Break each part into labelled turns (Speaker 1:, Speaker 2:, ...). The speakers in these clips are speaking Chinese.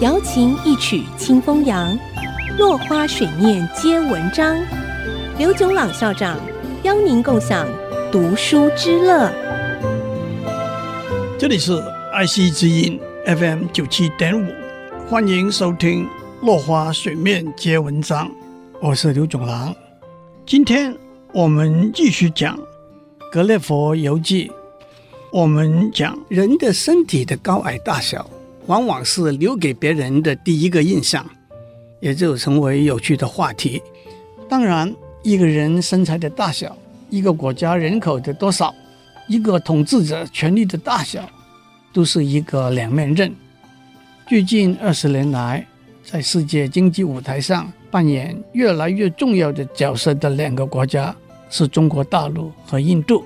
Speaker 1: 瑶琴一曲清风扬，落花水面皆文章。刘炯朗校长邀您共享读书之乐。
Speaker 2: 这里是爱惜之音 FM 九七点五，欢迎收听《落花水面皆文章》，我是刘炯朗。今天我们继续讲《格列佛游记》，我们讲人的身体的高矮大小。往往是留给别人的第一个印象，也就成为有趣的话题。当然，一个人身材的大小，一个国家人口的多少，一个统治者权力的大小，都是一个两面刃。最近二十年来，在世界经济舞台上扮演越来越重要的角色的两个国家是中国大陆和印度。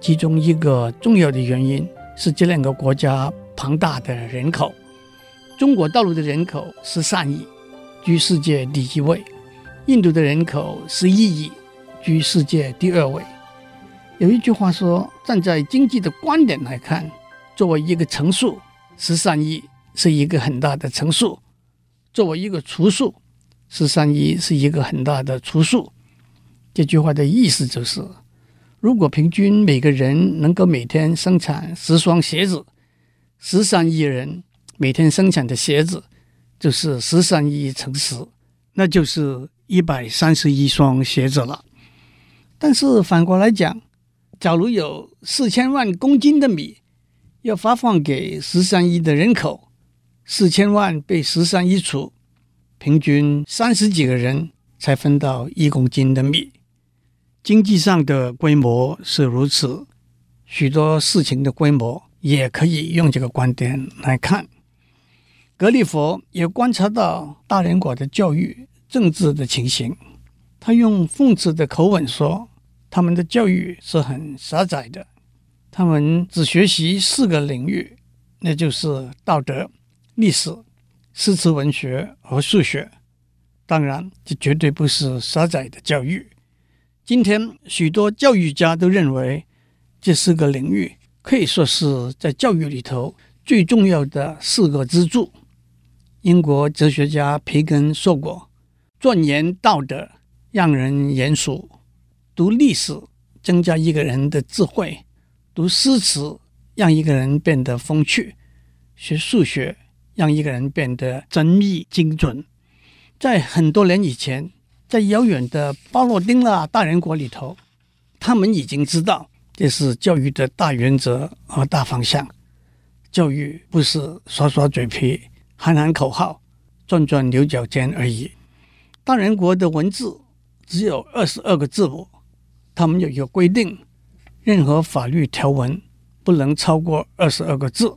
Speaker 2: 其中一个重要的原因是这两个国家。庞大的人口，中国大陆的人口十三亿，居世界第一位；印度的人口十一亿，居世界第二位。有一句话说，站在经济的观点来看，作为一个乘数，十三亿是一个很大的乘数；作为一个除数，十三亿是一个很大的除数。这句话的意思就是，如果平均每个人能够每天生产十双鞋子。十三亿人每天生产的鞋子就是十三亿乘十，那就是一百三十一双鞋子了。但是反过来讲，假如有四千万公斤的米要发放给十三亿的人口，四千万被十三亿除，平均三十几个人才分到一公斤的米。经济上的规模是如此，许多事情的规模。也可以用这个观点来看，格列佛也观察到大连国的教育政治的情形。他用讽刺的口吻说：“他们的教育是很狭窄的，他们只学习四个领域，那就是道德、历史、诗词文学和数学。当然，这绝对不是狭窄的教育。今天，许多教育家都认为这四个领域。”可以说是在教育里头最重要的四个支柱。英国哲学家培根说过：“钻研道德让人严肃，读历史增加一个人的智慧，读诗词让一个人变得风趣，学数学让一个人变得缜密精准。”在很多年以前，在遥远的巴洛丁纳大人国里头，他们已经知道。这是教育的大原则和大方向。教育不是耍耍嘴皮、喊喊口号、转转牛角尖而已。大人国的文字只有二十二个字母，他们有一个规定：任何法律条文不能超过二十二个字，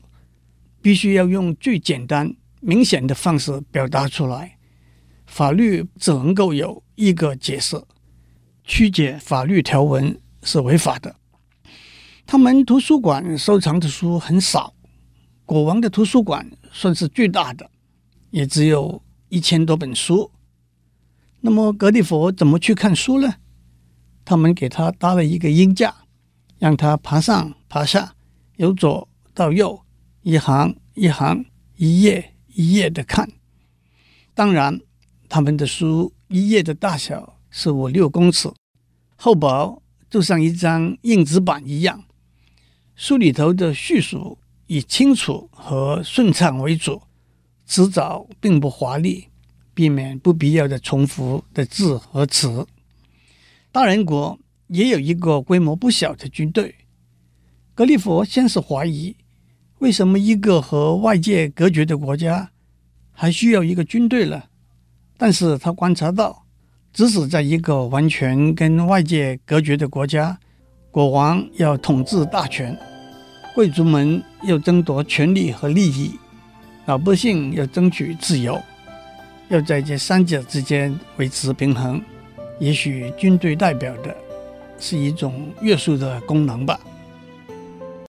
Speaker 2: 必须要用最简单、明显的方式表达出来。法律只能够有一个解释，曲解法律条文是违法的。他们图书馆收藏的书很少，国王的图书馆算是最大的，也只有一千多本书。那么格里佛怎么去看书呢？他们给他搭了一个鹰架，让他爬上爬下，由左到右，一行一行，一页一页的看。当然，他们的书一页的大小是五六公尺，厚薄就像一张硬纸板一样。书里头的叙述以清楚和顺畅为主，词藻并不华丽，避免不必要的重复的字和词。大人国也有一个规模不小的军队。格列佛先是怀疑，为什么一个和外界隔绝的国家还需要一个军队呢？但是他观察到，即使在一个完全跟外界隔绝的国家，国王要统治大权。贵族们要争夺权力和利益，老百姓要争取自由，要在这三者之间维持平衡。也许军队代表的是一种约束的功能吧。